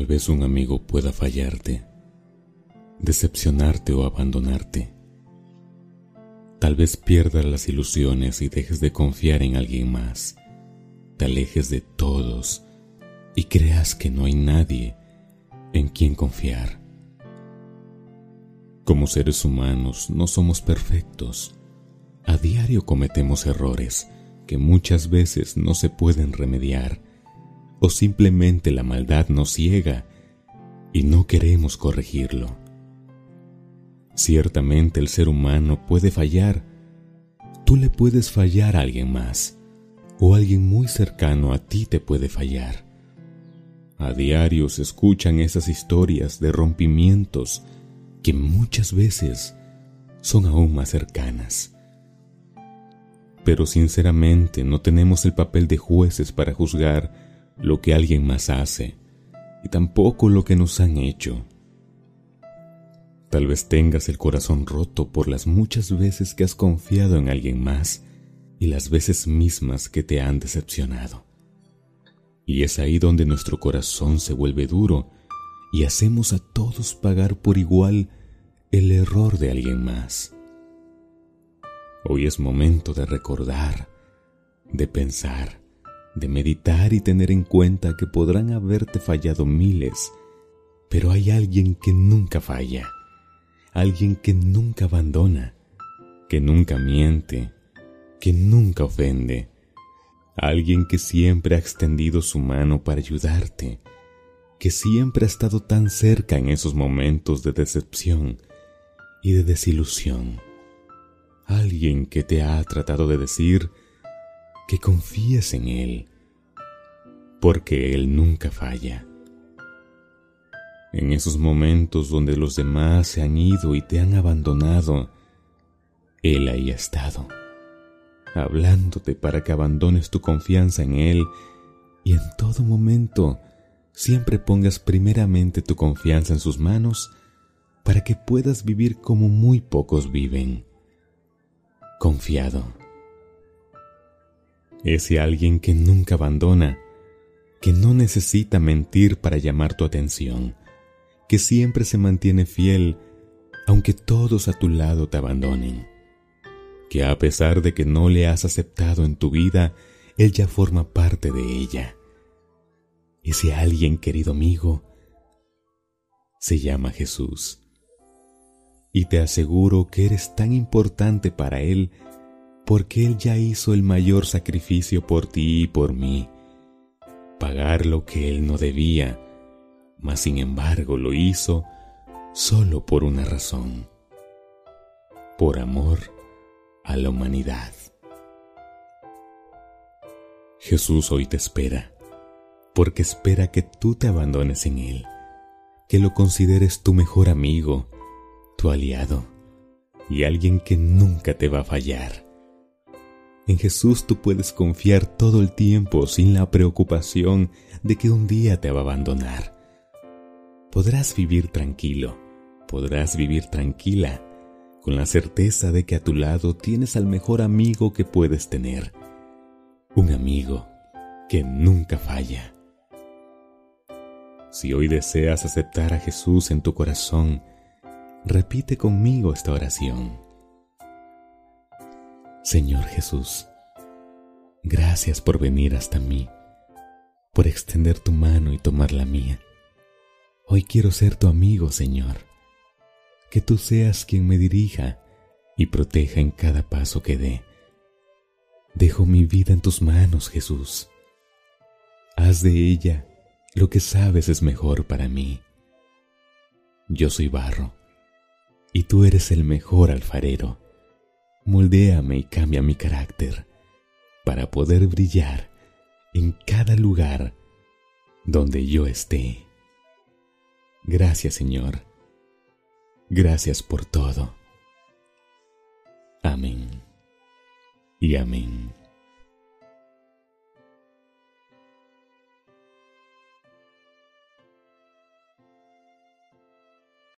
Tal vez un amigo pueda fallarte, decepcionarte o abandonarte. Tal vez pierdas las ilusiones y dejes de confiar en alguien más. Te alejes de todos y creas que no hay nadie en quien confiar. Como seres humanos no somos perfectos. A diario cometemos errores que muchas veces no se pueden remediar o simplemente la maldad nos ciega y no queremos corregirlo. Ciertamente el ser humano puede fallar. Tú le puedes fallar a alguien más o alguien muy cercano a ti te puede fallar. A diario se escuchan esas historias de rompimientos que muchas veces son aún más cercanas. Pero sinceramente no tenemos el papel de jueces para juzgar lo que alguien más hace y tampoco lo que nos han hecho. Tal vez tengas el corazón roto por las muchas veces que has confiado en alguien más y las veces mismas que te han decepcionado. Y es ahí donde nuestro corazón se vuelve duro y hacemos a todos pagar por igual el error de alguien más. Hoy es momento de recordar, de pensar, de meditar y tener en cuenta que podrán haberte fallado miles, pero hay alguien que nunca falla, alguien que nunca abandona, que nunca miente, que nunca ofende, alguien que siempre ha extendido su mano para ayudarte, que siempre ha estado tan cerca en esos momentos de decepción y de desilusión, alguien que te ha tratado de decir que confíes en Él, porque Él nunca falla. En esos momentos donde los demás se han ido y te han abandonado, Él ahí ha estado, hablándote para que abandones tu confianza en Él y en todo momento siempre pongas primeramente tu confianza en sus manos para que puedas vivir como muy pocos viven, confiado ese alguien que nunca abandona, que no necesita mentir para llamar tu atención, que siempre se mantiene fiel aunque todos a tu lado te abandonen, que a pesar de que no le has aceptado en tu vida, él ya forma parte de ella. Ese alguien, querido amigo, se llama Jesús. Y te aseguro que eres tan importante para Él porque Él ya hizo el mayor sacrificio por ti y por mí, pagar lo que Él no debía, mas sin embargo lo hizo solo por una razón, por amor a la humanidad. Jesús hoy te espera, porque espera que tú te abandones en Él, que lo consideres tu mejor amigo, tu aliado y alguien que nunca te va a fallar en Jesús tú puedes confiar todo el tiempo sin la preocupación de que un día te va a abandonar. Podrás vivir tranquilo, podrás vivir tranquila, con la certeza de que a tu lado tienes al mejor amigo que puedes tener. Un amigo que nunca falla. Si hoy deseas aceptar a Jesús en tu corazón, repite conmigo esta oración. Señor Jesús, gracias por venir hasta mí, por extender tu mano y tomar la mía. Hoy quiero ser tu amigo, Señor. Que tú seas quien me dirija y proteja en cada paso que dé. Dejo mi vida en tus manos, Jesús. Haz de ella lo que sabes es mejor para mí. Yo soy barro y tú eres el mejor alfarero moldéame y cambia mi carácter para poder brillar en cada lugar donde yo esté. Gracias Señor. Gracias por todo. Amén. Y amén.